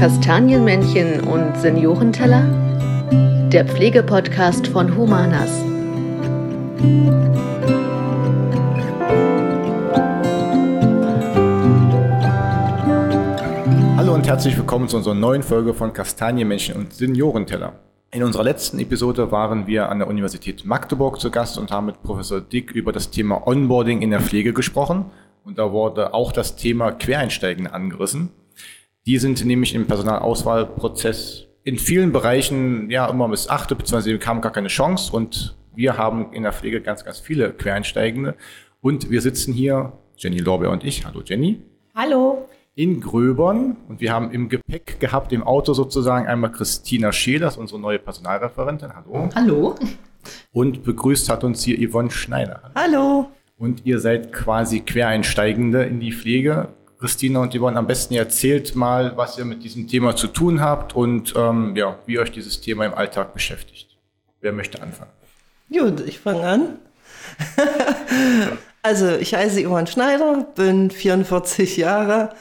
Kastanienmännchen und Seniorenteller? Der Pflegepodcast von Humanas. Hallo und herzlich willkommen zu unserer neuen Folge von Kastanienmännchen und Seniorenteller. In unserer letzten Episode waren wir an der Universität Magdeburg zu Gast und haben mit Professor Dick über das Thema Onboarding in der Pflege gesprochen. Und da wurde auch das Thema Quereinsteigen angerissen. Die sind nämlich im Personalauswahlprozess in vielen Bereichen ja immer missachtet, beziehungsweise haben gar keine Chance. Und wir haben in der Pflege ganz, ganz viele Quereinsteigende. Und wir sitzen hier, Jenny Lorbeer und ich. Hallo Jenny. Hallo. In Gröbern. Und wir haben im Gepäck gehabt, im Auto sozusagen, einmal Christina Scheelers, unsere neue Personalreferentin. Hallo. Hallo. Und begrüßt hat uns hier Yvonne Schneider. Hallo. Und ihr seid quasi Quereinsteigende in die Pflege. Christina und Yvonne, am besten erzählt mal, was ihr mit diesem Thema zu tun habt und ähm, ja, wie euch dieses Thema im Alltag beschäftigt. Wer möchte anfangen? Gut, ich fange an. also, ich heiße Yvonne Schneider, bin 44 Jahre,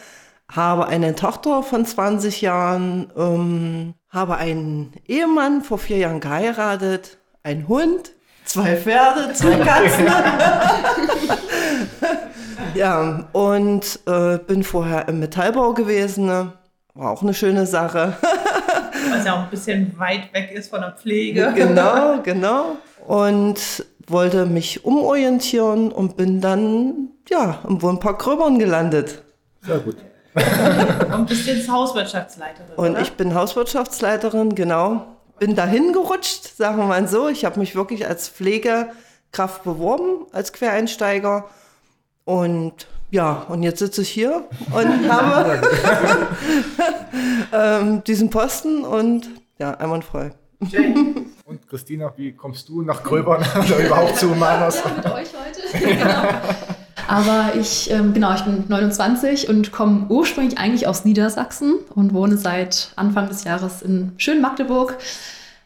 habe eine Tochter von 20 Jahren, ähm, habe einen Ehemann vor vier Jahren geheiratet, einen Hund, zwei Pferde, zwei Katzen. ja, und äh, bin vorher im Metallbau gewesen. Ne? War auch eine schöne Sache. Was ja auch ein bisschen weit weg ist von der Pflege. Genau, genau. Und wollte mich umorientieren und bin dann ja, im Wohnpark Gröbern gelandet. Sehr gut. und bist jetzt Hauswirtschaftsleiterin. Und oder? ich bin Hauswirtschaftsleiterin, genau. Bin dahin gerutscht, sagen wir mal so. Ich habe mich wirklich als Pflegekraft beworben, als Quereinsteiger. Und ja, und jetzt sitze ich hier und habe ähm, diesen Posten und ja, einwandfrei. Und Christina, wie kommst du nach Gröbern oder überhaupt zu Humanas? Ja, mit euch heute. genau. Aber ich, ähm, genau, ich bin 29 und komme ursprünglich eigentlich aus Niedersachsen und wohne seit Anfang des Jahres in schönen Magdeburg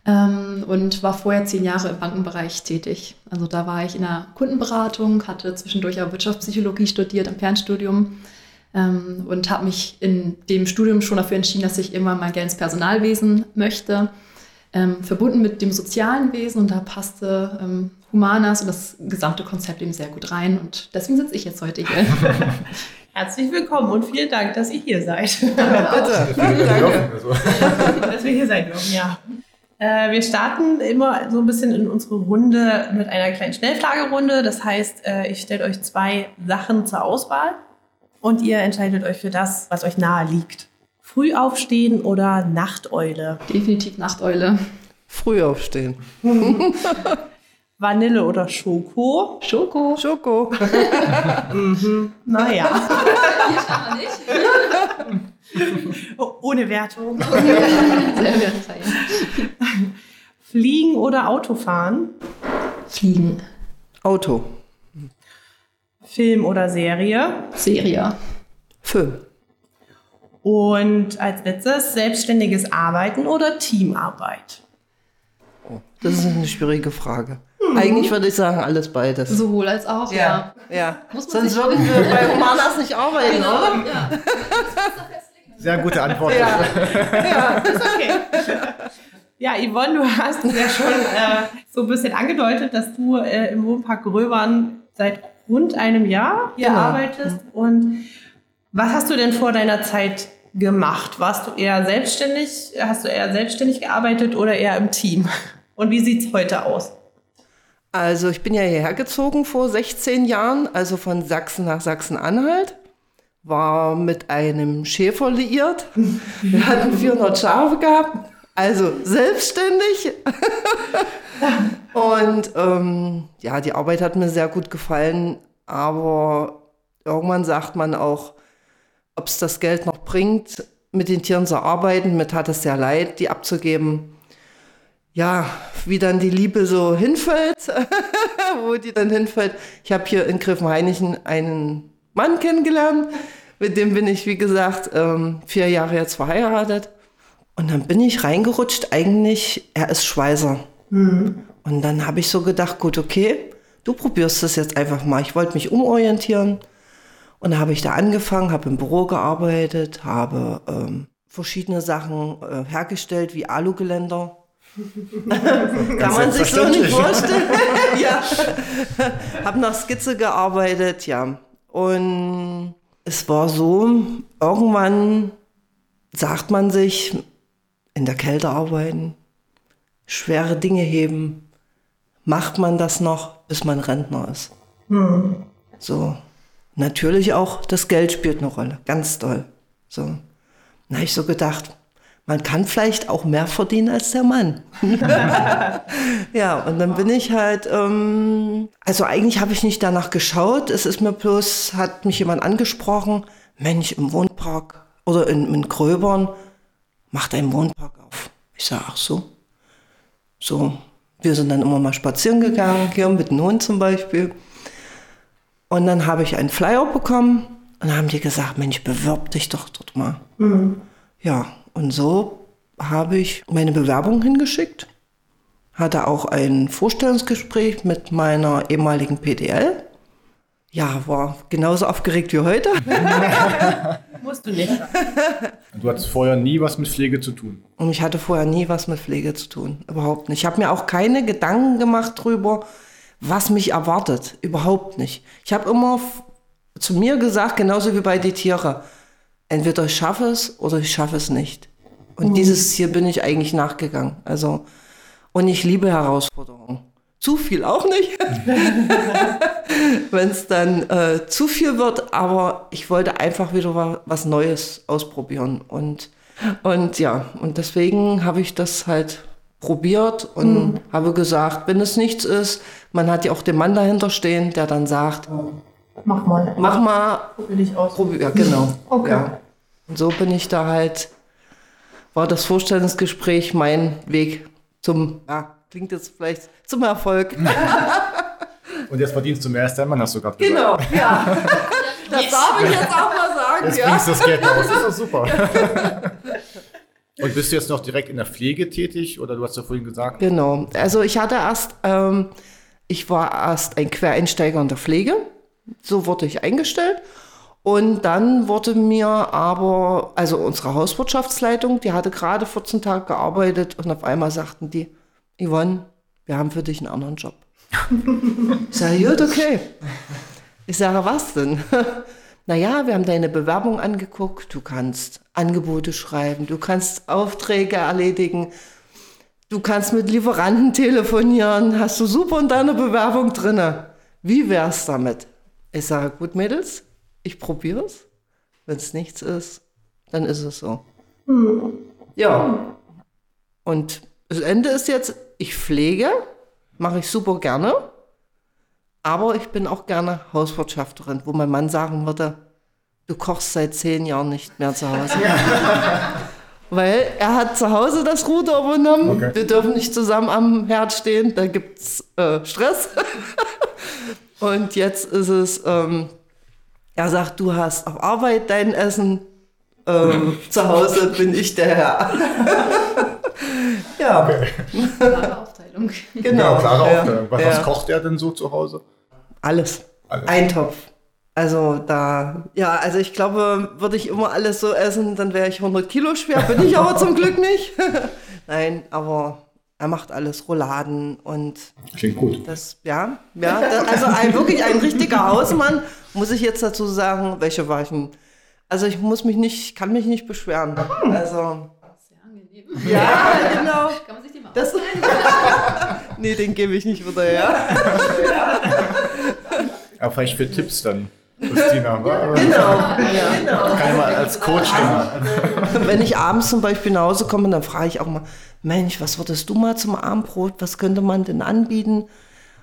ähm, und war vorher zehn Jahre im Bankenbereich tätig. Also da war ich in der Kundenberatung, hatte zwischendurch auch Wirtschaftspsychologie studiert im Fernstudium ähm, und habe mich in dem Studium schon dafür entschieden, dass ich irgendwann mal gerne ins Personalwesen möchte. Ähm, verbunden mit dem sozialen Wesen und da passte ähm, Humanas und das gesamte Konzept eben sehr gut rein und deswegen sitze ich jetzt heute hier. Herzlich willkommen und vielen Dank, dass ihr hier seid. Ja, bitte. Dass wir hier sein dürfen, ja. Äh, wir starten immer so ein bisschen in unsere Runde mit einer kleinen Schnellfragerunde. Das heißt, äh, ich stelle euch zwei Sachen zur Auswahl und ihr entscheidet euch für das, was euch nahe liegt. Früh aufstehen oder Nachteule? Definitiv Nachteule. Früh aufstehen. Vanille oder Schoko? Schoko. Schoko. mhm. Naja. Ja, nicht. Ohne Wertung. Sehr wertfrei. Fliegen oder Autofahren? Fliegen. Auto. Film oder Serie? Serie. Film. Und als letztes selbstständiges Arbeiten oder Teamarbeit? Das ist eine schwierige Frage. Eigentlich würde ich sagen, alles beides. Sowohl als auch, ja. ja. Muss man Sonst würden wir bei Humanas nicht arbeiten, oder? ja. Sehr gute Antwort. Ja. Ist okay. Ja, Yvonne, du hast es ja schon äh, so ein bisschen angedeutet, dass du äh, im Wohnpark Gröbern seit rund einem Jahr hier Genau. arbeitest. Und was hast du denn vor deiner Zeit gemacht? Warst du eher selbstständig? Hast du eher selbstständig gearbeitet oder eher im Team? Und wie sieht es heute aus? Also ich bin ja hierher gezogen vor 16 Jahren, also von Sachsen nach Sachsen-Anhalt. War mit einem Schäfer liiert. Wir hatten 400 Schafe gehabt, also selbstständig. Und ähm, ja, die Arbeit hat mir sehr gut gefallen, aber irgendwann sagt man auch, ob es das Geld noch bringt, mit den Tieren zu arbeiten. Mir tat es sehr leid, die abzugeben. Ja, wie dann die Liebe so hinfällt, wo die dann hinfällt. Ich habe hier in Griffenhainichen einen Mann kennengelernt, mit dem bin ich, wie gesagt, ähm, vier Jahre jetzt verheiratet. Und dann bin ich reingerutscht, eigentlich, er ist Schweißer. Und dann habe ich so gedacht, gut, okay, du probierst das jetzt einfach mal. Ich wollte mich umorientieren. Und da habe ich da angefangen, habe im Büro gearbeitet, habe ähm, verschiedene Sachen äh, hergestellt, wie Alugeländer. Kann man sich so nicht vorstellen. ja. Hab nach Skizze gearbeitet, ja. Und es war so, irgendwann sagt man sich, in der Kälte arbeiten, schwere Dinge heben, macht man das noch, bis man Rentner ist. Hm. So. Natürlich auch das Geld spielt eine Rolle, ganz toll. So. Da habe ich so gedacht, man kann vielleicht auch mehr verdienen als der Mann. ja, und dann bin ich halt, ähm, also eigentlich habe ich nicht danach geschaut. Es ist mir bloß, hat mich jemand angesprochen, Mensch, im Wohnpark oder in, in Gröbern, macht einen Wohnpark auf. Ich sage, ach so. So, wir sind dann immer mal spazieren gegangen, hier mit dem Hund zum Beispiel. Und dann habe ich einen Flyer bekommen und dann haben die gesagt, Mensch, bewirb dich doch dort mal. Mhm. Ja, und so habe ich meine Bewerbung hingeschickt, hatte auch ein Vorstellungsgespräch mit meiner ehemaligen PDL. Ja, war genauso aufgeregt wie heute. Musst du nicht. Du hattest vorher nie was mit Pflege zu tun. Und ich hatte vorher nie was mit Pflege zu tun. Überhaupt nicht. Ich habe mir auch keine Gedanken gemacht darüber, was mich erwartet. Überhaupt nicht. Ich habe immer zu mir gesagt, genauso wie bei den Tieren, entweder ich schaffe es oder ich schaffe es nicht. Und mhm. dieses Ziel bin ich eigentlich nachgegangen. Also, und ich liebe Herausforderungen. Zu viel auch nicht, wenn es dann äh, zu viel wird. Aber ich wollte einfach wieder was Neues ausprobieren. Und, und ja, und deswegen habe ich das halt probiert und mhm. habe gesagt, wenn es nichts ist, man hat ja auch den Mann dahinter stehen, der dann sagt, mach mal, mach mal, probier dich aus. Probier, ja, genau. Okay. Ja. Und so bin ich da halt, war das Vorstellungsgespräch mein Weg zum, ja, klingt jetzt vielleicht zum Erfolg. Und jetzt verdienst du mehr als dein Mann, hast du gerade gesagt. Genau, ja. Das yes. darf ich jetzt auch mal sagen. Jetzt ja. bringst du das Geld raus, das ist doch super. Und bist du jetzt noch direkt in der Pflege tätig oder du hast ja vorhin gesagt? Genau, also ich hatte erst, ähm, ich war erst ein Quereinsteiger in der Pflege, so wurde ich eingestellt und dann wurde mir aber, also unsere Hauswirtschaftsleitung, die hatte gerade 14 Tage gearbeitet und auf einmal sagten die, Yvonne, wir haben für dich einen anderen Job. ich sage, gut, okay. Ich sage, was denn? naja, wir haben deine Bewerbung angeguckt, du kannst Angebote schreiben, du kannst Aufträge erledigen, du kannst mit Lieferanten telefonieren, hast du super in deiner Bewerbung drinne. Wie wär's damit? Ich sage, gut, Mädels, ich probiere es. Wenn es nichts ist, dann ist es so. Mhm. Ja. Und das Ende ist jetzt, ich pflege, mache ich super gerne. Aber ich bin auch gerne Hauswirtschafterin, wo mein Mann sagen würde, du kochst seit zehn Jahren nicht mehr zu Hause. Weil er hat zu Hause das Ruder übernommen. Okay. Wir dürfen nicht zusammen am Herd stehen, da gibt es äh, Stress. Und jetzt ist es, ähm, er sagt, du hast auf Arbeit dein Essen, ähm, zu Hause bin ich der Herr. ja. Okay. Klare Aufteilung. Genau, ja, klare ja. Aufteilung. Was, ja. was, kocht er denn so zu Hause? Alles. alles. Eintopf. Also da, ja, also ich glaube, würde ich immer alles so essen, dann wäre ich 100 Kilo schwer, bin ich aber zum Glück nicht. Nein, aber er macht alles, Rouladen und. Klingt gut. Das, ja, ja, das, also ein, wirklich ein richtiger Hausmann muss ich jetzt dazu sagen, welche Weichen. Also ich muss mich nicht, kann mich nicht beschweren. Also. Sehr angenehm. Ja, genau. Kann man sich den mal das, Nee, den gebe ich nicht wieder, ja. Aber vielleicht für Tipps dann. Christina, ja, genau. Ja. genau. Kann ich mal als Coach dann. Wenn ich abends zum Beispiel nach Hause komme, dann frage ich auch mal, Mensch, was würdest du mal zum Abendbrot? Was könnte man denn anbieten?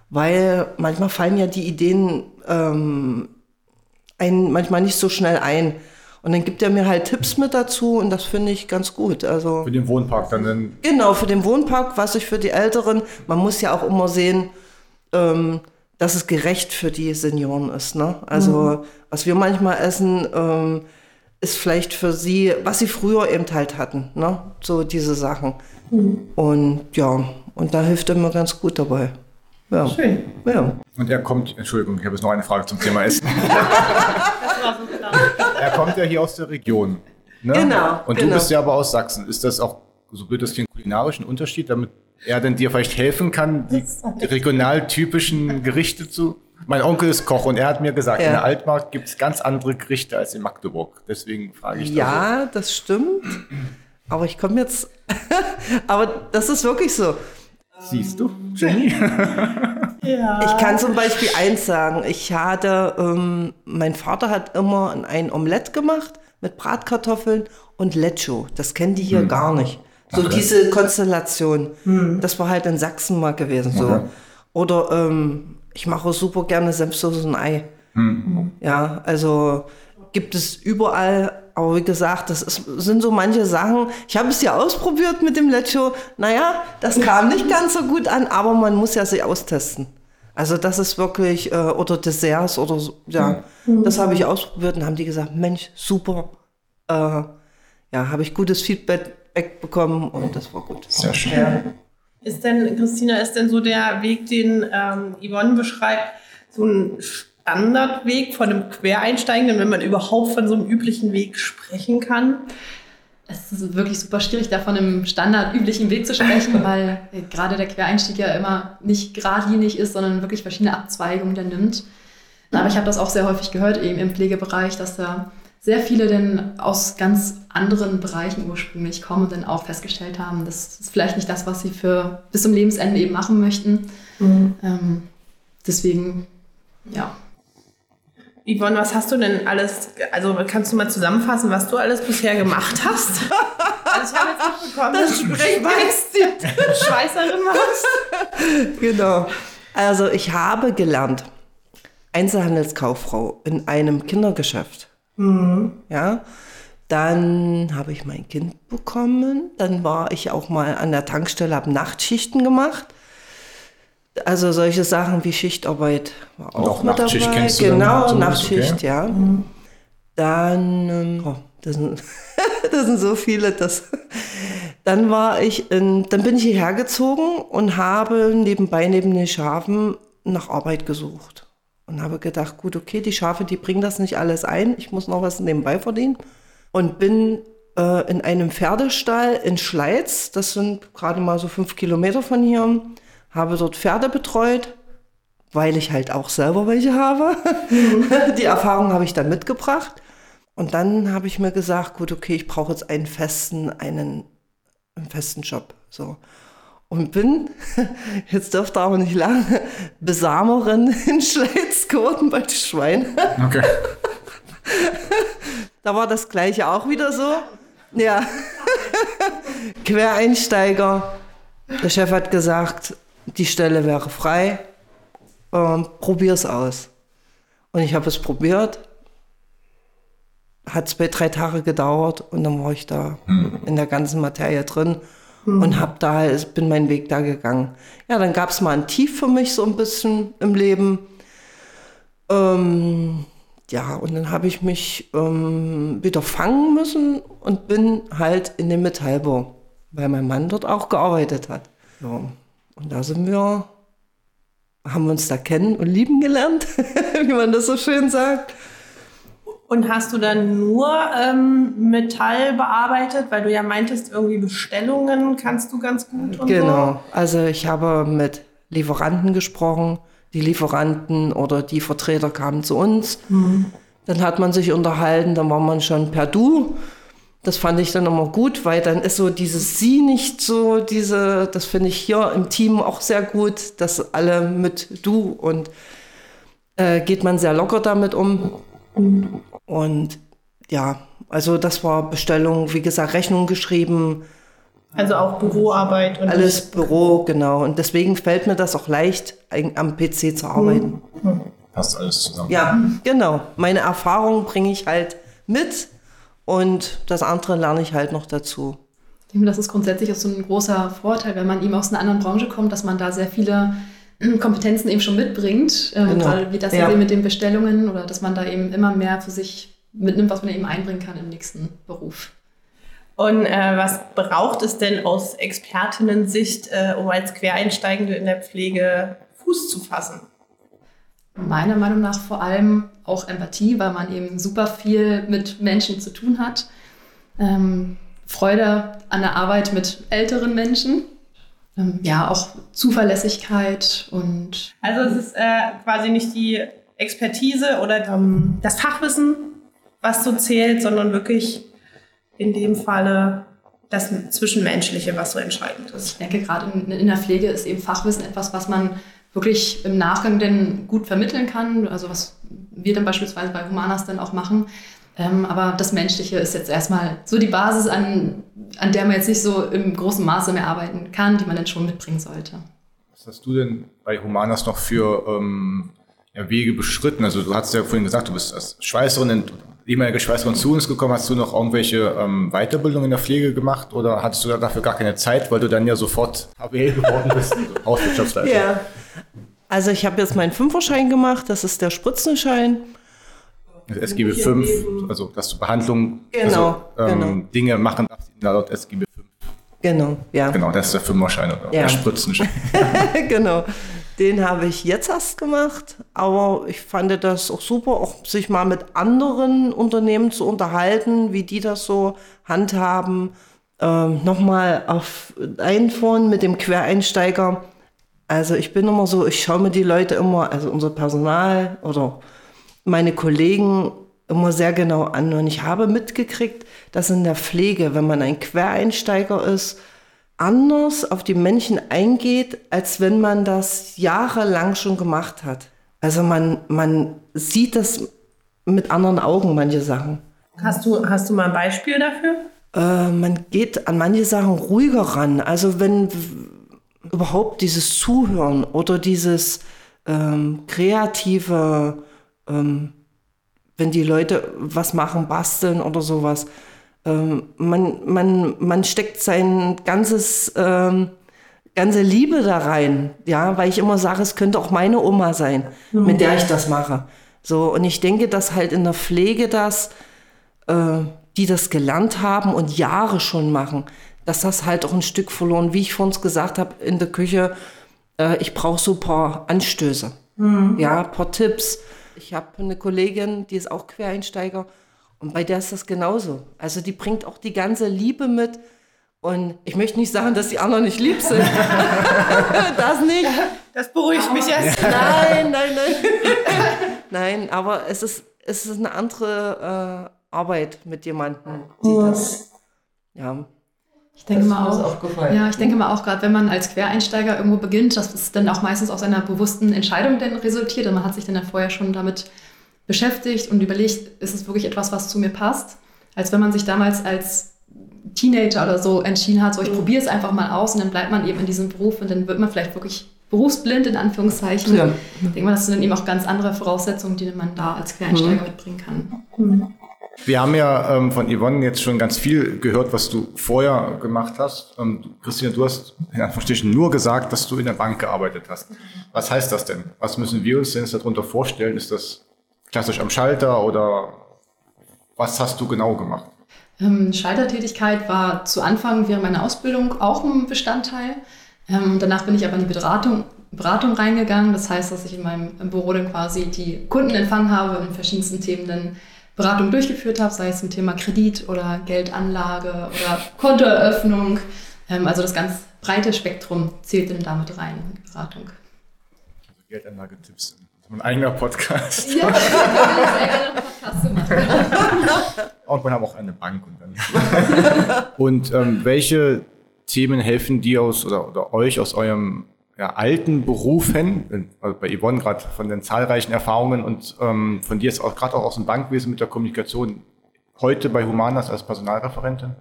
Weil manchmal fallen ja die Ideen ähm, einen manchmal nicht so schnell ein. Und dann gibt er mir halt Tipps mit dazu und das finde ich ganz gut. Also für den Wohnpark dann? dann genau, für den Wohnpark, was ich für die Älteren, man muss ja auch immer sehen, ähm, dass es gerecht für die Senioren ist. Ne? Also mhm. was wir manchmal essen, ähm, ist vielleicht für sie, was sie früher eben halt hatten. Ne? So diese Sachen. Mhm. Und ja, und da hilft er mir ganz gut dabei. Ja. Schön. Ja. Und er kommt, Entschuldigung, ich habe jetzt noch eine Frage zum Thema Essen. das war so klar. Er kommt ja hier aus der Region. Ne? Genau, Und du genau. bist ja aber aus Sachsen. Ist das auch, so blöd das klingt, kulinarischen Unterschied, damit er denn dir vielleicht helfen kann, die regional typischen Gerichte zu. Mein Onkel ist Koch und er hat mir gesagt, Ja. in der Altmark gibt es ganz andere Gerichte als in Magdeburg. Deswegen frage ich Ja, das stimmt. Aber ich komme jetzt. aber das ist wirklich so. Siehst du, Jenny? Ja. Ich kann zum Beispiel eins sagen. Ich hatte, ähm, mein Vater hat immer ein Omelett gemacht mit Bratkartoffeln und Lecho. Das kennen die hier gar nicht. So diese Konstellation. Das war halt in Sachsen mal gewesen. So. Okay. Oder ähm, ich mache super gerne Senfsoße und Ei. Ja, also gibt es überall. Aber wie gesagt, das ist, sind so manche Sachen. Ich habe es ja ausprobiert mit dem Lecho. Naja, das kam nicht ganz so gut an, aber man muss ja sich austesten. Also das ist wirklich, äh, oder Desserts oder so, ja, das habe ich ausprobiert und haben die gesagt, Mensch, super. Äh, ja, habe ich gutes Feedback bekommen und das war gut. Sehr schön. Ja. Ist denn, Christina, ist denn so der Weg, den ähm, Yvonne beschreibt, so ein Standardweg von einem Quereinsteigenden, wenn man überhaupt von so einem üblichen Weg sprechen kann? Es ist wirklich super schwierig, da von einem standardüblichen Weg zu sprechen, weil äh, gerade der Quereinstieg ja immer nicht geradlinig ist, sondern wirklich verschiedene Abzweigungen dann nimmt. Aber ich habe das auch sehr häufig gehört, eben im Pflegebereich, dass da sehr viele denn aus ganz anderen Bereichen ursprünglich kommen und dann auch festgestellt haben, das ist vielleicht nicht das, was sie für bis zum Lebensende eben machen möchten. Ähm, deswegen, ja, Yvonne, was hast du denn alles, also kannst du mal zusammenfassen, was du alles bisher gemacht hast? Also ich habe jetzt mitbekommen, dass du Schweiß, Schweißerin warst. Genau. Also ich habe gelernt, Einzelhandelskauffrau in einem Kindergeschäft. Ja. Dann habe ich mein Kind bekommen. Dann war ich auch mal an der Tankstelle, habe Nachtschichten gemacht. Also solche Sachen wie Schichtarbeit war auch, auch mit Nachtschicht dabei. kennst du genau, Nachtschicht, okay. ja. Dann, ähm, oh, das, sind, das sind so viele, das. Dann war ich in, dann bin ich hierher gezogen und habe nebenbei neben den Schafen nach Arbeit gesucht. Und habe gedacht, gut, okay, die Schafe, die bringen das nicht alles ein, ich muss noch was nebenbei verdienen. Und bin äh, in einem Pferdestall in Schleiz, das sind gerade mal so fünf Kilometer von hier, habe dort Pferde betreut, weil ich halt auch selber welche habe. Die Erfahrung habe ich dann mitgebracht. Und dann habe ich mir gesagt, gut, okay, ich brauche jetzt einen festen, einen, einen festen Job. So. Und bin, jetzt dürfte aber nicht lang, Besamerin in Schleiz geworden bei den Schweinen. Okay. Da war das gleiche auch wieder so. Ja. Quereinsteiger. Der Chef hat gesagt, die Stelle wäre frei. Ähm, probier's aus. Und ich habe es probiert. Hat zwei, drei Tage gedauert und dann war ich da in der ganzen Materie drin und hab da, bin meinen Weg da gegangen. Ja, dann gab es mal ein Tief für mich so ein bisschen im Leben. Ähm, ja, und dann habe ich mich ähm, wieder fangen müssen und bin halt in den Metallbau, weil mein Mann dort auch gearbeitet hat. Ja, und da sind wir, haben wir uns da kennen und lieben gelernt, wie man das so schön sagt. Und hast du dann nur ähm, Metall bearbeitet, weil du ja meintest, irgendwie Bestellungen kannst du ganz gut Genau, also ich habe mit Lieferanten gesprochen. Die Lieferanten oder die Vertreter kamen zu uns. Dann hat man sich unterhalten, dann war man schon per Du. Das fand ich dann immer gut, weil dann ist so dieses Sie nicht so, diese, das finde ich hier im Team auch sehr gut, dass alle mit Du und äh, geht man sehr locker damit um. Und ja, also das war Bestellung, wie gesagt, Rechnung geschrieben, so. Also auch Büroarbeit und alles Büro, genau. Und deswegen fällt mir das auch leicht, am PC zu arbeiten. Passt alles zusammen. Ja, genau. Meine Erfahrungen bringe ich halt mit und das andere lerne ich halt noch dazu. Ich denke, das ist grundsätzlich auch so ein großer Vorteil, wenn man eben aus einer anderen Branche kommt, dass man da sehr viele Kompetenzen eben schon mitbringt. Ähm, Genau. Weil wie das Ja. ja. mit den Bestellungen oder dass man da eben immer mehr für sich mitnimmt, was man eben einbringen kann im nächsten Beruf. Und äh, was braucht es denn aus Expertinnen-Sicht, äh, um als Quereinsteigende in der Pflege Fuß zu fassen? Meiner Meinung nach vor allem auch Empathie, weil man eben super viel mit Menschen zu tun hat. ähm, Freude an der Arbeit mit älteren Menschen. Ähm, ja, auch Zuverlässigkeit und. Also es ist äh, quasi nicht die Expertise oder ähm, das Fachwissen, was so zählt, sondern wirklich in dem Falle das Zwischenmenschliche, was so entscheidend ist. Ich denke, gerade in, in der Pflege ist eben Fachwissen etwas, was man wirklich im Nachgang denn gut vermitteln kann. Also was wir dann beispielsweise bei Humanas dann auch machen. Ähm, aber das Menschliche ist jetzt erstmal so die Basis, an, an der man jetzt nicht so im großen Maße mehr arbeiten kann, die man dann schon mitbringen sollte. Was hast du denn bei Humanas noch für ähm, ja, Wege beschritten? Also du hast ja vorhin gesagt, du bist als Schweißerin, ehemalige Schweißerin zu uns gekommen. Hast du noch irgendwelche ähm, Weiterbildungen in der Pflege gemacht oder hattest du dafür gar keine Zeit, weil du dann ja sofort HBL geworden bist, Hauswirtschaftsleiter? Ja, also ich habe jetzt meinen Fünferschein gemacht, das ist der Spritzenschein. SGB 5, also dass du Behandlung, genau, also, ähm, genau. Dinge machen darfst, laut SGB 5. Genau, ja. Genau, das ist der Fünferschein oder Ja. der Spritzenschein. genau. Den habe ich jetzt erst gemacht, aber ich fand das auch super, auch sich mal mit anderen Unternehmen zu unterhalten, wie die das so handhaben. Ähm, Nochmal auf einfuhren mit dem Quereinsteiger. Also ich bin immer so, ich schaue mir die Leute immer, also unser Personal oder meine Kollegen immer sehr genau an. Und ich habe mitgekriegt, dass in der Pflege, wenn man ein Quereinsteiger ist, anders auf die Menschen eingeht, als wenn man das jahrelang schon gemacht hat. Also man, man sieht das mit anderen Augen, manche Sachen. Hast du, hast du mal ein Beispiel dafür? Äh, man geht an manche Sachen ruhiger ran. Also wenn überhaupt dieses Zuhören oder dieses ähm, kreative, ähm, wenn die Leute was machen, basteln oder sowas, ähm, man, man, man steckt sein ganzes, ähm, ganze Liebe da rein, ja, weil ich immer sage, es könnte auch meine Oma sein, mit der ich das mache. So, und ich denke, dass halt in der Pflege das, äh, die das gelernt haben und Jahre schon machen, dass das halt auch ein Stück verloren, wie ich vorhin gesagt habe, in der Küche, äh, ich brauche so ein paar Anstöße, ja, ein paar Tipps. Ich habe eine Kollegin, die ist auch Quereinsteiger und bei der ist das genauso. Also die bringt auch die ganze Liebe mit und ich möchte nicht sagen, dass die anderen nicht lieb sind. das nicht. Das beruhigt mich jetzt. Nein, nein, nein. nein, aber es ist, es ist eine andere äh, Arbeit mit jemandem, die das, ja. Ich denke Das mal ist auch. aufgefallen. Ja, ich denke mal auch gerade, wenn man als Quereinsteiger irgendwo beginnt, dass es dann auch meistens aus einer bewussten Entscheidung dann resultiert und man hat sich dann vorher schon damit beschäftigt und überlegt, ist es wirklich etwas, was zu mir passt, als wenn man sich damals als Teenager oder so entschieden hat, so ich probiere es einfach mal aus und dann bleibt man eben in diesem Beruf und dann wird man vielleicht wirklich berufsblind in Anführungszeichen. Ja. Ich denke mal, das sind dann eben auch ganz andere Voraussetzungen, die man da als Quereinsteiger mitbringen kann. Wir haben ja ähm, von Yvonne jetzt schon ganz viel gehört, was du vorher gemacht hast. Ähm, Christina, du hast in Anführungsstrichen nur gesagt, dass du in der Bank gearbeitet hast. Was heißt das denn? Was müssen wir uns denn darunter vorstellen? Ist das klassisch am Schalter oder was hast du genau gemacht? Ähm, Schaltertätigkeit war zu Anfang während meiner Ausbildung auch ein Bestandteil. Ähm, danach bin ich aber in die Beratung, Beratung reingegangen. Das heißt, dass ich in meinem Büro dann quasi die Kunden empfangen habe in verschiedensten Themen dann Beratung durchgeführt habe, sei es zum Thema Kredit oder Geldanlage oder Kontoeröffnung. Ähm, also das ganz breite Spektrum zählt dann damit rein, in die Beratung. Also Geldanlagetipps. Ein eigener Podcast. Ja, würde sehr gerne einen Podcast zu machen. Und wir haben auch eine Bank. Und, dann und ähm, welche Themen helfen dir aus oder, oder euch aus eurem ja, alten Berufen, also bei Yvonne gerade von den zahlreichen Erfahrungen und ähm, von dir jetzt auch gerade auch aus dem Bankwesen mit der Kommunikation heute bei Humanas als Personalreferentin?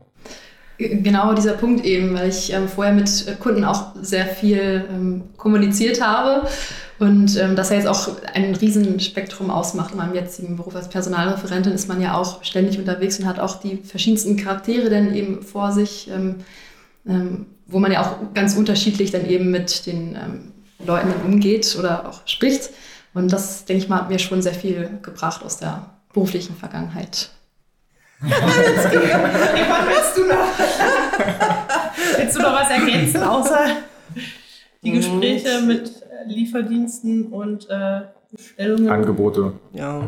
Genau dieser Punkt eben, weil ich ähm, vorher mit äh, Kunden auch sehr viel ähm, kommuniziert habe und ähm, das ja jetzt auch ein Riesenspektrum ausmacht in meinem jetzigen Beruf als Personalreferentin ist man ja auch ständig unterwegs und hat auch die verschiedensten Charaktere dann eben vor sich, ähm, ähm, wo man ja auch ganz unterschiedlich dann eben mit den ähm, Leuten dann umgeht oder auch spricht und das, denke ich mal, hat mir schon sehr viel gebracht aus der beruflichen Vergangenheit. Yvonne, willst du noch? willst du noch was ergänzen, außer die Gespräche mit Lieferdiensten und äh, Bestellungen? Angebote. ja,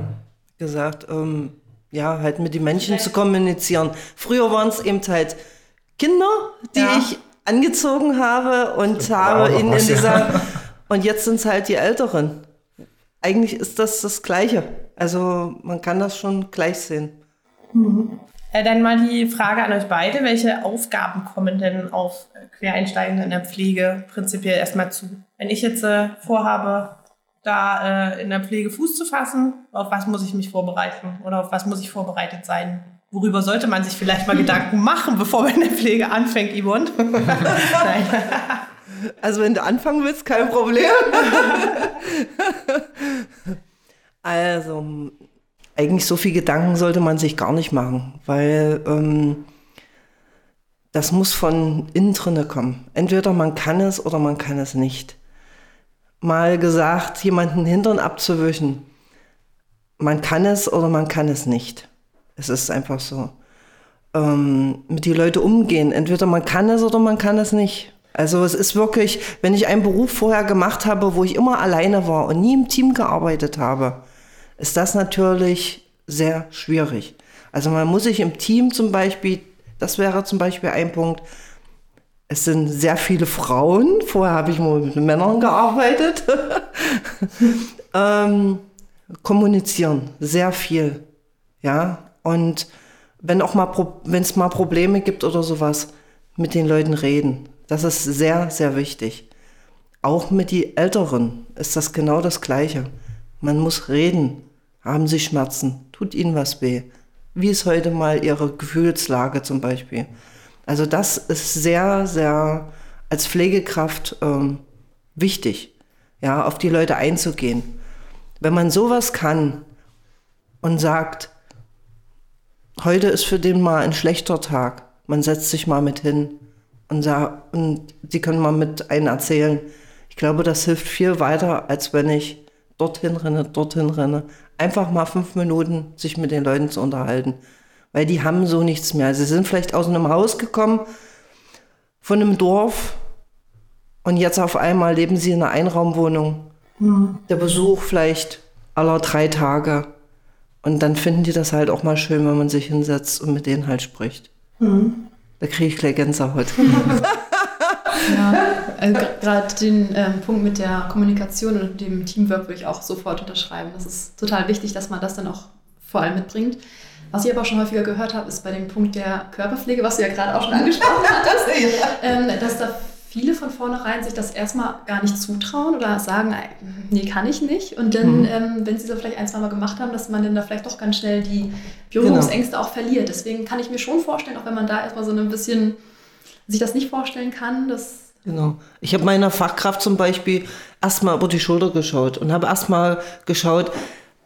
gesagt, ähm, ja, halt mit den Menschen zu kommunizieren. Früher waren es eben halt Kinder, die Ja. ich angezogen habe und habe noch ihnen in was, ja. dieser, und jetzt sind es halt die Älteren. Eigentlich ist das das Gleiche. Also man kann das schon gleich sehen. Äh, dann mal die Frage an euch beide. Welche Aufgaben kommen denn auf Quereinsteigende in der Pflege prinzipiell erstmal zu? Wenn ich jetzt äh, vorhabe, da äh, in der Pflege Fuß zu fassen, auf was muss ich mich vorbereiten? Oder auf was muss ich vorbereitet sein? Worüber sollte man sich vielleicht mal Gedanken machen, bevor man in der Pflege anfängt, Yvonne? Nein. Also wenn du anfangen willst, kein Problem. also eigentlich so viel Gedanken sollte man sich gar nicht machen, weil ähm, das muss von innen drinne kommen. Entweder man kann es oder man kann es nicht. Mal gesagt, jemanden Hintern abzuwischen. Man kann es oder man kann es nicht. Es ist einfach so. Ähm, mit die Leute umgehen. Entweder man kann es oder man kann es nicht. Also es ist wirklich, wenn ich einen Beruf vorher gemacht habe, wo ich immer alleine war und nie im Team gearbeitet habe, ist das natürlich sehr schwierig. Also man muss sich im Team zum Beispiel, das wäre zum Beispiel ein Punkt, es sind sehr viele Frauen, vorher habe ich nur mit Männern gearbeitet, ähm, kommunizieren, sehr viel, ja, und wenn auch mal, wenn es mal Probleme gibt oder sowas, mit den Leuten reden, das ist sehr, sehr wichtig. Auch mit den Älteren ist das genau das Gleiche. Man muss reden. Haben sie Schmerzen? Tut ihnen was weh? Wie ist heute mal ihre Gefühlslage zum Beispiel? Also das ist sehr, sehr als Pflegekraft ähm, wichtig, ja, auf die Leute einzugehen. Wenn man sowas kann und sagt, heute ist für den mal ein schlechter Tag, man setzt sich mal mit hin und, sagt, und die können mal mit einem erzählen. Ich glaube, das hilft viel weiter, als wenn ich dorthin renne, dorthin renne. Einfach mal fünf Minuten sich mit den Leuten zu unterhalten. Weil die haben so nichts mehr. Sie sind vielleicht aus einem Haus gekommen, von einem Dorf, und jetzt auf einmal leben sie in einer Einraumwohnung. Der Besuch vielleicht aller drei Tage. Und dann finden die das halt auch mal schön, wenn man sich hinsetzt und mit denen halt spricht. Da kriege ich gleich Gänsehaut. Ja, also gerade den ähm, Punkt mit der Kommunikation und dem Teamwork würde ich auch sofort unterschreiben. Das ist total wichtig, dass man das dann auch vor allem mitbringt. Was ich aber auch schon häufiger gehört habe, ist bei dem Punkt der Körperpflege, was du ja gerade auch schon angesprochen hattest, ähm, dass da viele von vornherein sich das erstmal gar nicht zutrauen oder sagen, "Ei, nee, kann ich nicht. Und dann, ähm, wenn sie das vielleicht ein, zwei Mal gemacht haben, dass man dann da vielleicht doch ganz schnell die Berührungsängste auch verliert. Deswegen kann ich mir schon vorstellen, auch wenn man da erstmal so ein bisschen sich das nicht vorstellen kann, dass Genau. Ich habe meiner Fachkraft zum Beispiel erstmal über die Schulter geschaut und habe erstmal geschaut,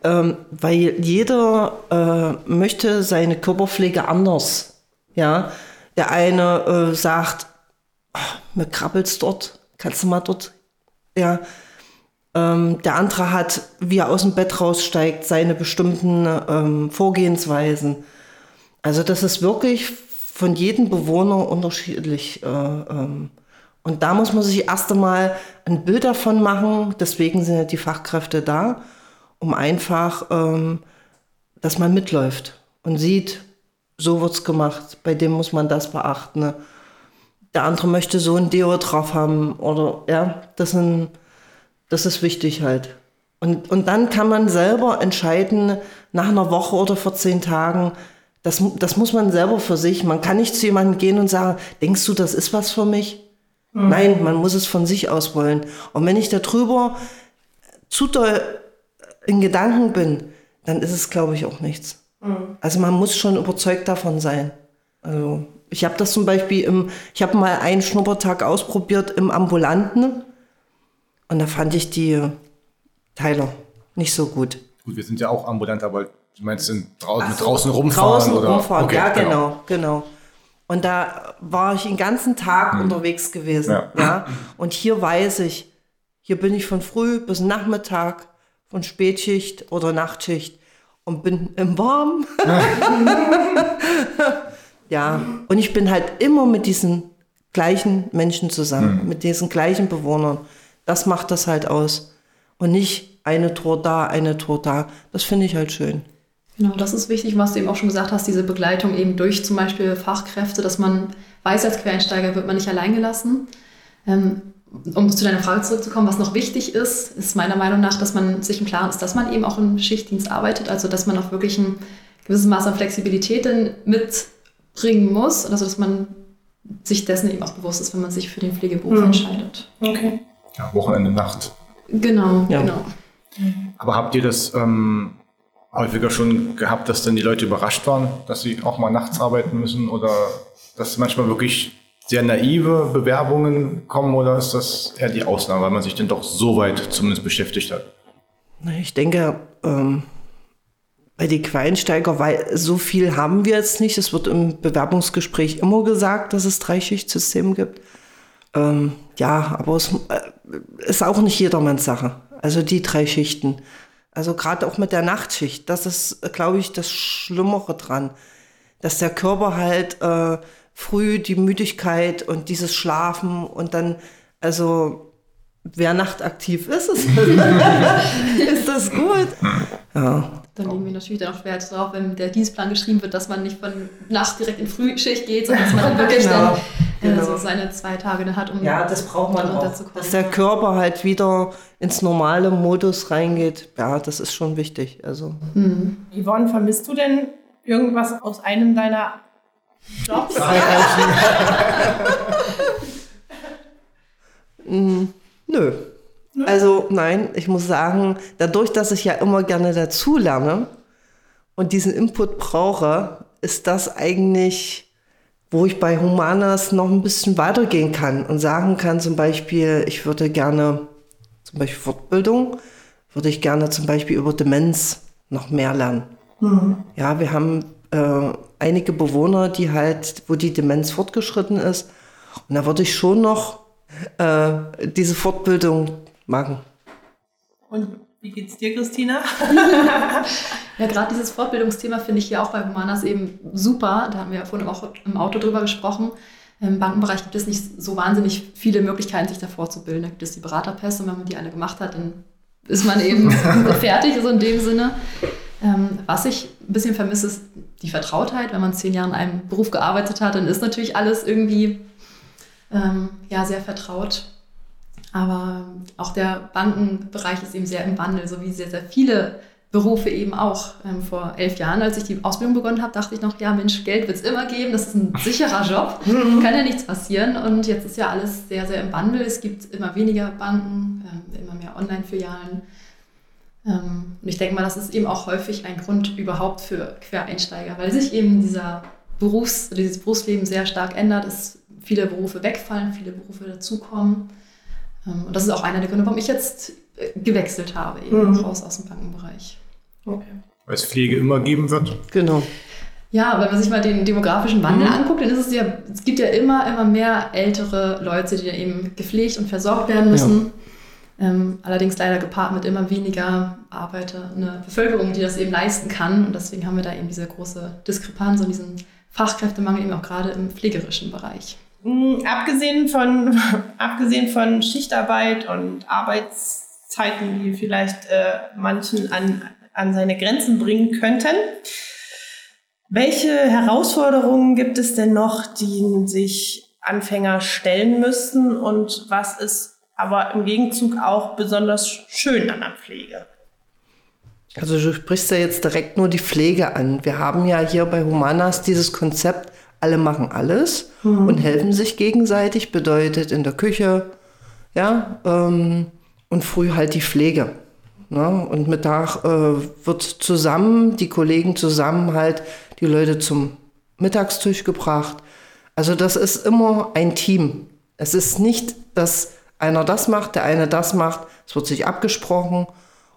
ähm, weil jeder äh, möchte seine Körperpflege anders. Ja, der eine äh, sagt, "Ah, mir krabbelt's dort, kannst du mal dort, ja. Ähm, der andere hat, wie er aus dem Bett raussteigt, seine bestimmten ähm, Vorgehensweisen. Also das ist wirklich von jedem Bewohner unterschiedlich. Äh, ähm, und da muss man sich erst einmal ein Bild davon machen. Deswegen sind ja die Fachkräfte da, um einfach, ähm, dass man mitläuft und sieht, so wird's gemacht. Bei dem muss man das beachten. Ne? Der andere möchte so ein Deo drauf haben oder ja, das sind, das ist wichtig halt. Und, und dann kann man selber entscheiden, nach einer Woche oder vor zehn Tagen, das, das muss man selber für sich. Man kann nicht zu jemandem gehen und sagen, denkst du, das ist was für mich? Nein, man muss es von sich aus wollen. Und wenn ich darüber zu doll in Gedanken bin, dann ist es, glaube ich, auch nichts. Also man muss schon überzeugt davon sein. Also ich habe das zum Beispiel im, ich habe mal einen Schnuppertag ausprobiert im Ambulanten und da fand ich die Teiler nicht so gut. Gut, wir sind ja auch ambulant, aber du meinst in drau mit draußen rumfahren? Draußen oder? rumfahren, Okay, ja, genau, genau. Und da war ich den ganzen Tag unterwegs gewesen. Ja. Ja. Und hier weiß ich, hier bin ich von früh bis Nachmittag, von Spätschicht oder Nachtschicht und bin im Warm. ja, und ich bin halt immer mit diesen gleichen Menschen zusammen, mit diesen gleichen Bewohnern. Das macht das halt aus. Und nicht eine Tour da, eine Tour da. Das finde ich halt schön. Genau, das ist wichtig, was du eben auch schon gesagt hast, diese Begleitung eben durch zum Beispiel Fachkräfte, dass man weiß, als Quereinsteiger wird man nicht allein gelassen. Ähm, um zu deiner Frage zurückzukommen, was noch wichtig ist, ist meiner Meinung nach, dass man sich im Klaren ist, dass man eben auch im Schichtdienst arbeitet, also dass man auch wirklich ein gewisses Maß an Flexibilität mitbringen muss, also dass man sich dessen eben auch bewusst ist, wenn man sich für den Pflegeberuf mhm. entscheidet. Okay. Ja, Wochenende, Nacht. Genau, ja. genau. Aber habt ihr das ähm, häufiger schon gehabt, dass dann die Leute überrascht waren, dass sie auch mal nachts arbeiten müssen oder dass manchmal wirklich sehr naive Bewerbungen kommen oder ist das eher die Ausnahme, weil man sich denn doch so weit zumindest beschäftigt hat? Ich denke, ähm, bei den Queinsteiger, weil so viel haben wir jetzt nicht. Es wird im Bewerbungsgespräch immer gesagt, dass es Dreischichtsystem gibt. Ähm, ja, aber es äh, ist auch nicht jedermanns Sache. Also die drei Schichten. Also gerade auch mit der Nachtschicht, das ist, glaube ich, das Schlimmere dran. Dass der Körper halt äh, früh die Müdigkeit und dieses Schlafen und dann, also wer nachtaktiv ist, ist, ist das gut. Ja. Dann legen wir natürlich dann auch Wert darauf, wenn der Dienstplan geschrieben wird, dass man nicht von Nacht direkt in Frühschicht geht, sondern dass man dann wirklich genau. dann äh, genau. so seine zwei Tage hat, um Ja, das braucht man auch. Dass der Körper halt wieder ins normale Modus reingeht. Ja, das ist schon wichtig. Also. Mhm. Yvonne, vermisst du denn irgendwas aus einem deiner Jobs? mm, nö. Also nein, ich muss sagen, dadurch, dass ich ja immer gerne dazulerne und diesen Input brauche, ist das eigentlich, wo ich bei Humanas noch ein bisschen weitergehen kann und sagen kann, zum Beispiel, ich würde gerne, zum Beispiel Fortbildung, würde ich gerne zum Beispiel über Demenz noch mehr lernen. Mhm. Ja, wir haben äh, einige Bewohner, die halt, wo die Demenz fortgeschritten ist. Und da würde ich schon noch äh, diese Fortbildung machen. Und wie geht's dir, Christina? ja, gerade dieses Fortbildungsthema finde ich hier auch bei Humanas eben super. Da haben wir ja vorhin auch im Auto drüber gesprochen. Im Bankenbereich gibt es nicht so wahnsinnig viele Möglichkeiten, sich da fortzubilden. Da gibt es die Beraterpässe und wenn man die alle gemacht hat, dann ist man eben fertig, so in dem Sinne. Ähm, was ich ein bisschen vermisse, ist die Vertrautheit. Wenn man zehn Jahre in einem Beruf gearbeitet hat, dann ist natürlich alles irgendwie ähm, ja, sehr vertraut. Aber auch der Bankenbereich ist eben sehr im Wandel, so wie sehr, sehr viele Berufe eben auch. Ähm, vor elf Jahren, als ich die Ausbildung begonnen habe, dachte ich noch, ja Mensch, Geld wird es immer geben, das ist ein sicherer Job, mhm. kann ja nichts passieren. Und jetzt ist ja alles sehr, sehr im Wandel. Es gibt immer weniger Banken, ähm, immer mehr Online-Filialen. Ähm, und ich denke mal, das ist eben auch häufig ein Grund überhaupt für Quereinsteiger, weil sich eben dieser Berufs-, dieses Berufsleben sehr stark ändert, dass viele Berufe wegfallen, viele Berufe dazukommen. Ähm, und das ist auch einer der Gründe, warum ich jetzt äh, gewechselt habe, eben mhm. raus aus dem Bankenbereich. Okay. Weil es Pflege immer geben wird. Genau. Ja, wenn man sich mal den demografischen Wandel mhm. anguckt, dann ist es ja, es gibt ja immer, immer mehr ältere Leute, die ja eben gepflegt und versorgt werden müssen. Ja. Ähm, allerdings leider gepaart mit immer weniger Arbeiter, eine Bevölkerung, die das eben leisten kann. Und deswegen haben wir da eben diese große Diskrepanz und diesen Fachkräftemangel eben auch gerade im pflegerischen Bereich. Hm, abgesehen von, abgesehen von Schichtarbeit und Arbeitszeiten, die vielleicht äh, manchen an, an seine Grenzen bringen könnten, welche Herausforderungen gibt es denn noch, die sich Anfänger stellen müssen und was ist aber im Gegenzug auch besonders schön an der Pflege? Also du sprichst ja jetzt direkt nur die Pflege an. Wir haben ja hier bei Humanas dieses Konzept, alle machen alles mhm. und helfen sich gegenseitig, bedeutet in der Küche, ja, ähm, und früh halt die Pflege. Ne? Und Mittag äh, wird zusammen, die Kollegen zusammen halt die Leute zum Mittagstisch gebracht. Also das ist immer ein Team. Es ist nicht, dass einer das macht, der eine das macht. Es wird sich abgesprochen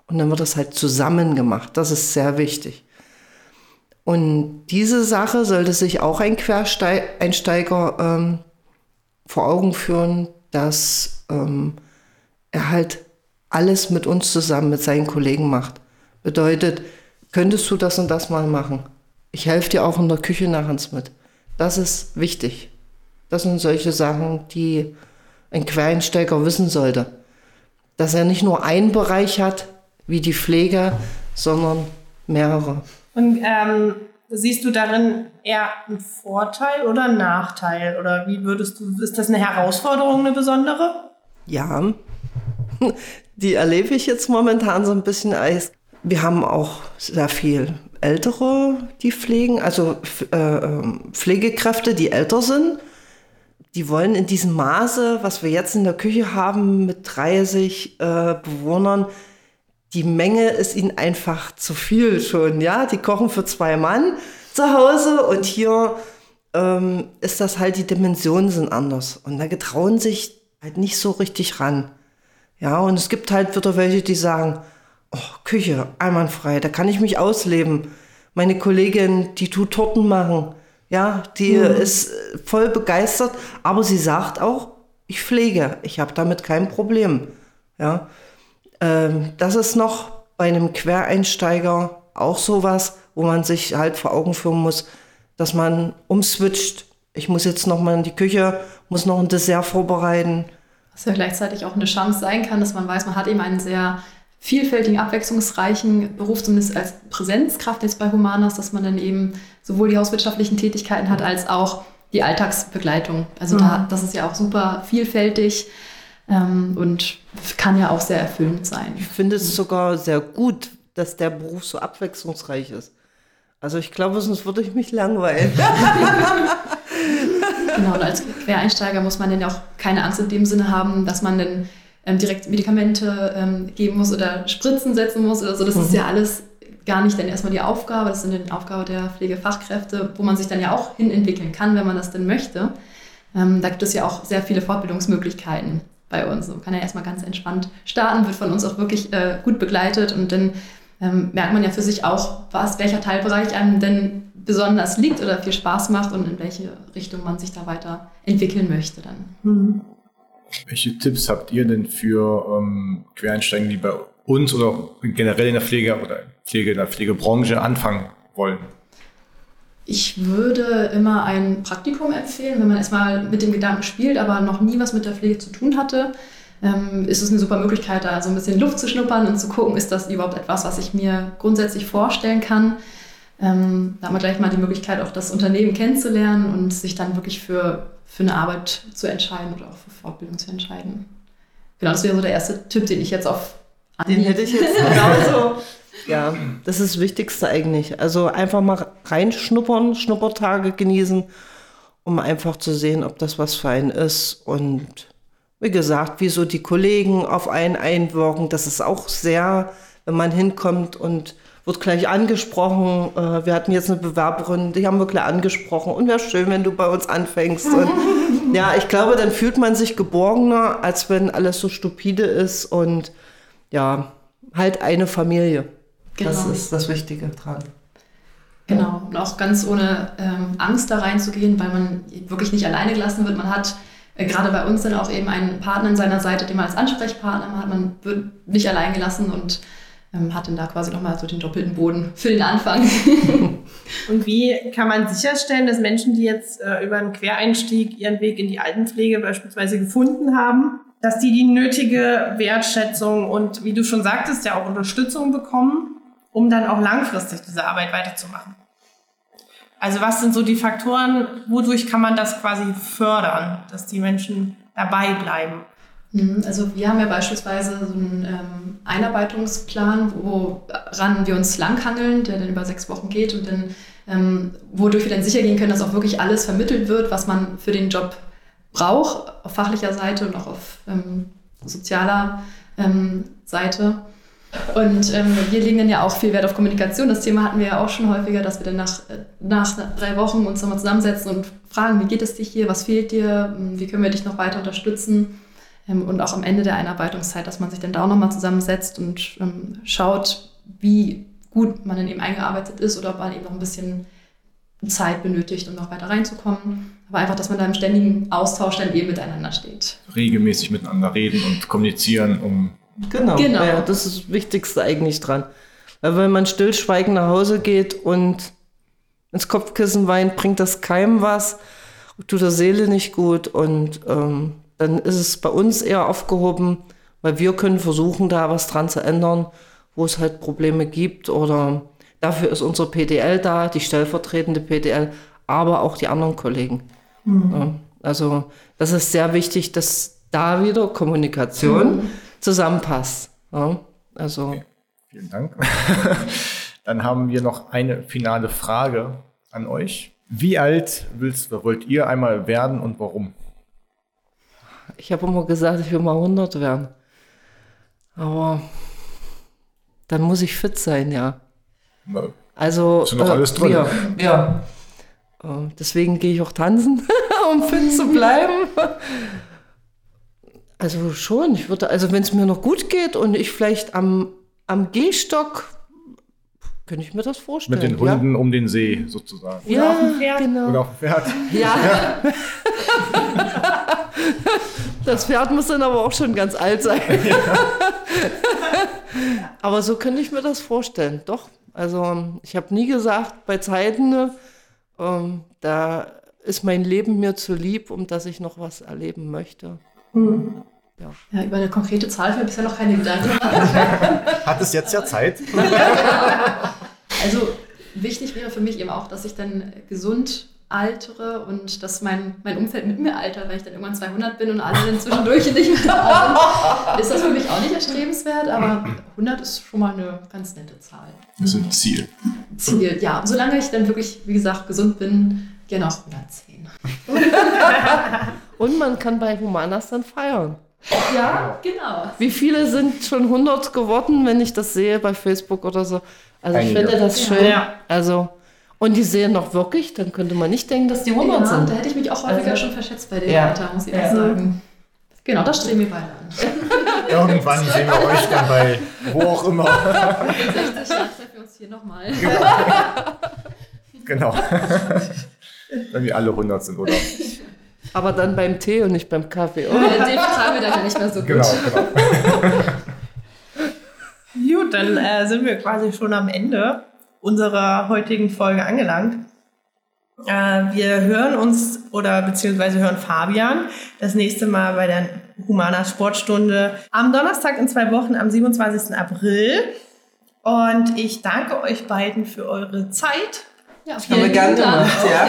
und dann wird es halt zusammen gemacht. Das ist sehr wichtig. Und diese Sache sollte sich auch ein Quereinsteiger ähm, vor Augen führen, dass ähm, er halt alles mit uns zusammen, mit seinen Kollegen macht. Bedeutet, könntest du das und das mal machen? Ich helfe dir auch in der Küche nachher mit. Das ist wichtig. Das sind solche Sachen, die ein Quereinsteiger wissen sollte. Dass er nicht nur einen Bereich hat, wie die Pflege, sondern mehrere. Und ähm, siehst du darin eher einen Vorteil oder einen Nachteil? Oder wie würdest du, ist das eine Herausforderung, eine besondere? Ja, die erlebe ich jetzt momentan so ein bisschen als, wir haben auch sehr viel Ältere, die pflegen, also äh, ähm, Pflegekräfte, die älter sind. Die wollen in diesem Maße, was wir jetzt in der Küche haben, mit 30 äh, Bewohnern, die Menge ist ihnen einfach zu viel schon. Ja, die kochen für zwei Mann zu Hause und hier ähm, ist das halt, die Dimensionen sind anders. Und da getrauen sich halt nicht so richtig ran. Ja, und es gibt halt wieder welche, die sagen, oh, Küche, einwandfrei, da kann ich mich ausleben. Meine Kollegin, die tut Torten machen. Ja, die mhm. ist voll begeistert, aber sie sagt auch, ich pflege, ich habe damit kein Problem. Ja, ähm, das ist noch bei einem Quereinsteiger auch sowas, wo man sich halt vor Augen führen muss, dass man umswitcht. Ich muss jetzt noch mal in die Küche, muss noch ein Dessert vorbereiten. Was ja gleichzeitig auch eine Chance sein kann, dass man weiß, man hat eben einen sehr vielfältigen, abwechslungsreichen Beruf, zumindest als Präsenzkraft jetzt bei Humanas, dass man dann eben sowohl die hauswirtschaftlichen Tätigkeiten hat, als auch die Alltagsbegleitung. Also mhm. da, das ist ja auch super vielfältig ähm, und kann ja auch sehr erfüllend sein. Ich finde es sogar sehr gut, dass der Beruf so abwechslungsreich ist. Also ich glaube, sonst würde ich mich langweilen. genau, und als Quereinsteiger muss man dann ja auch keine Angst in dem Sinne haben, dass man dann ähm, direkt Medikamente ähm, geben muss oder Spritzen setzen muss oder so. Das mhm. ist ja alles gar nicht dann erstmal die Aufgabe, das sind dann Aufgabe der Pflegefachkräfte, wo man sich dann ja auch hinentwickeln kann, wenn man das denn möchte. Ähm, da gibt es ja auch sehr viele Fortbildungsmöglichkeiten bei uns. Man kann ja erstmal ganz entspannt starten, wird von uns auch wirklich äh, gut begleitet und dann ähm, merkt man ja für sich auch, was, welcher Teilbereich einem denn besonders liegt oder viel Spaß macht und in welche Richtung man sich da weiter entwickeln möchte dann. Mhm. Welche Tipps habt ihr denn für ähm, Quereinsteiger, die bei uns oder generell in der Pflege oder Pflege in der Pflegebranche anfangen wollen? Ich würde immer ein Praktikum empfehlen, wenn man erstmal mit dem Gedanken spielt, aber noch nie was mit der Pflege zu tun hatte. Ähm, ist es eine super Möglichkeit, da so ein bisschen Luft zu schnuppern und zu gucken, ist das überhaupt etwas, was ich mir grundsätzlich vorstellen kann. Ähm, da hat man gleich mal die Möglichkeit, auch das Unternehmen kennenzulernen und sich dann wirklich für, für eine Arbeit zu entscheiden oder auch für Fortbildung zu entscheiden. Genau, das wäre so der erste Tipp, den ich jetzt auf Den hätte ich jetzt genauso ja, das ist das Wichtigste eigentlich. Also einfach mal reinschnuppern, Schnuppertage genießen, um einfach zu sehen, ob das was für einen ist. Und wie gesagt, wie so die Kollegen auf einen einwirken, das ist auch sehr, wenn man hinkommt und wird gleich angesprochen. Äh, wir hatten jetzt eine Bewerberin, die haben wir gleich angesprochen. Und wäre schön, wenn du bei uns anfängst. Und ja, ich glaube, dann fühlt man sich geborgener, als wenn alles so stupide ist und ja, halt eine Familie. Genau. Das ist das Wichtige dran. Genau, und auch ganz ohne ähm, Angst da reinzugehen, weil man wirklich nicht alleine gelassen wird. Man hat äh, gerade bei uns dann auch eben einen Partner an seiner Seite, den man als Ansprechpartner hat. Man wird nicht allein gelassen und ähm, hat dann da quasi nochmal so den doppelten Boden für den Anfang. und wie kann man sicherstellen, dass Menschen, die jetzt äh, über einen Quereinstieg ihren Weg in die Altenpflege beispielsweise gefunden haben, dass die die nötige Wertschätzung und, wie du schon sagtest, ja auch Unterstützung bekommen? Um dann auch langfristig diese Arbeit weiterzumachen. Also was sind so die Faktoren, wodurch kann man das quasi fördern, dass die Menschen dabei bleiben? Mhm, also wir haben ja beispielsweise so einen ähm, Einarbeitungsplan, woran wir uns langhangeln, der dann über sechs Wochen geht und dann, ähm, wodurch wir dann sicher gehen können, dass auch wirklich alles vermittelt wird, was man für den Job braucht, auf fachlicher Seite und auch auf ähm, sozialer ähm, Seite. Und ähm, wir legen dann ja auch viel Wert auf Kommunikation. Das Thema hatten wir ja auch schon häufiger, dass wir dann nach, nach drei Wochen uns nochmal zusammensetzen und fragen, wie geht es dir hier, was fehlt dir, hm, wie können wir dich noch weiter unterstützen. Ähm, und auch am Ende der Einarbeitungszeit, dass man sich dann da auch nochmal zusammensetzt und ähm, schaut, wie gut man dann eben eingearbeitet ist oder ob man eben noch ein bisschen Zeit benötigt, um noch weiter reinzukommen. Aber einfach, dass man da im ständigen Austausch dann eben miteinander steht. Regelmäßig miteinander reden und kommunizieren, um Genau, genau. Ja, das ist das Wichtigste eigentlich dran. Weil wenn man stillschweigend nach Hause geht und ins Kopfkissen weint, bringt das keinem was, tut der Seele nicht gut und ähm, dann ist es bei uns eher aufgehoben, weil wir können versuchen, da was dran zu ändern, wo es halt Probleme gibt oder Dafür ist unsere PDL da, die stellvertretende PDL, aber auch die anderen Kollegen. Ja, also das ist sehr wichtig, dass da wieder Kommunikation zusammenpasst. Ja, also Okay. Vielen Dank. Dann haben wir noch eine finale Frage an euch. Wie alt willst, wollt ihr einmal werden und warum? ich habe immer gesagt, ich will mal 100 werden. Aber dann muss ich fit sein, ja. Also Ist ja noch alles drin. Ja, ja. Äh, Deswegen gehe ich auch tanzen, um fit zu bleiben. Also schon, ich würde, also wenn es mir noch gut geht und ich vielleicht am, am Gehstock, könnte ich mir das vorstellen. Mit den Hunden um den See sozusagen. Ja, ja auf dem Pferd. genau. Oder auf dem Pferd. Ja. Das Pferd muss dann aber auch schon ganz alt sein. aber so könnte ich mir das vorstellen. Doch. Also ich habe nie gesagt, bei Zeiten, ähm, da ist mein Leben mir zu lieb, um dass ich noch was erleben möchte. Ja, über eine konkrete Zahl habe ich bisher noch keine Gedanken gemacht. Hat es jetzt ja Zeit? Also wichtig wäre für mich eben auch, dass ich dann gesund altere und dass mein, mein Umfeld mit mir altert, weil ich dann irgendwann 200 bin und alle dann zwischendurch nicht mehr da sind. Ist das für mich auch nicht erstrebenswert, aber 100 ist schon mal eine ganz nette Zahl. Das ist ein Ziel. Ziel, ja. Solange ich dann wirklich, wie gesagt, gesund bin, gerne auch 110. Und man kann bei Humanas dann feiern. Ja, genau. Wie viele sind schon 100 geworden, wenn ich das sehe bei Facebook oder so? Also ich Einige. finde das schön. Ja. Also, und die sehen noch wirklich, dann könnte man nicht denken, dass die 100 Ja, sind. da hätte ich mich auch häufiger Also- schon verschätzt bei dem Ja. Alter, muss ich Ja. sagen. Genau, das streben wir beide an. Irgendwann sehen wir euch dann bei wo auch immer. 60 Jahre treffen wir uns hier nochmal. Genau. Wenn wir alle 100 sind, oder? Aber dann beim Tee und nicht beim Kaffee. Oh. Den vertragen wir dann ja nicht mehr so gut. Genau, genau. Gut, dann äh, sind wir quasi schon am Ende unserer heutigen Folge angelangt. Äh, wir hören uns oder beziehungsweise hören Fabian das nächste Mal bei der Humana Sportstunde am Donnerstag in zwei Wochen am 27. April. Und ich danke euch beiden für eure Zeit. Ja, Haben wir vielen gern Dank. gemacht, ja.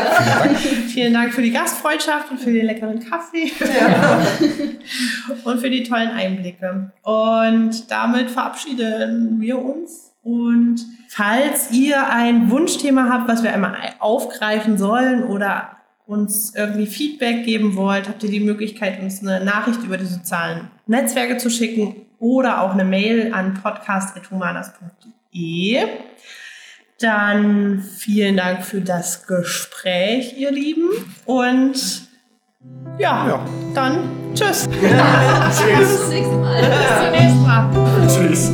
Vielen Dank für die Gastfreundschaft und für den leckeren Kaffee und für die tollen Einblicke. Und damit verabschieden wir uns. Und falls ihr ein Wunschthema habt, was wir einmal aufgreifen sollen oder uns irgendwie Feedback geben wollt, habt ihr die Möglichkeit, uns eine Nachricht über die sozialen Netzwerke zu schicken oder auch eine Mail an podcast.humanas.de. Dann vielen Dank für das Gespräch, ihr Lieben. Und ja, Ja. dann tschüss. Bis zum nächsten Mal. Bis zum nächsten Mal. Tschüss.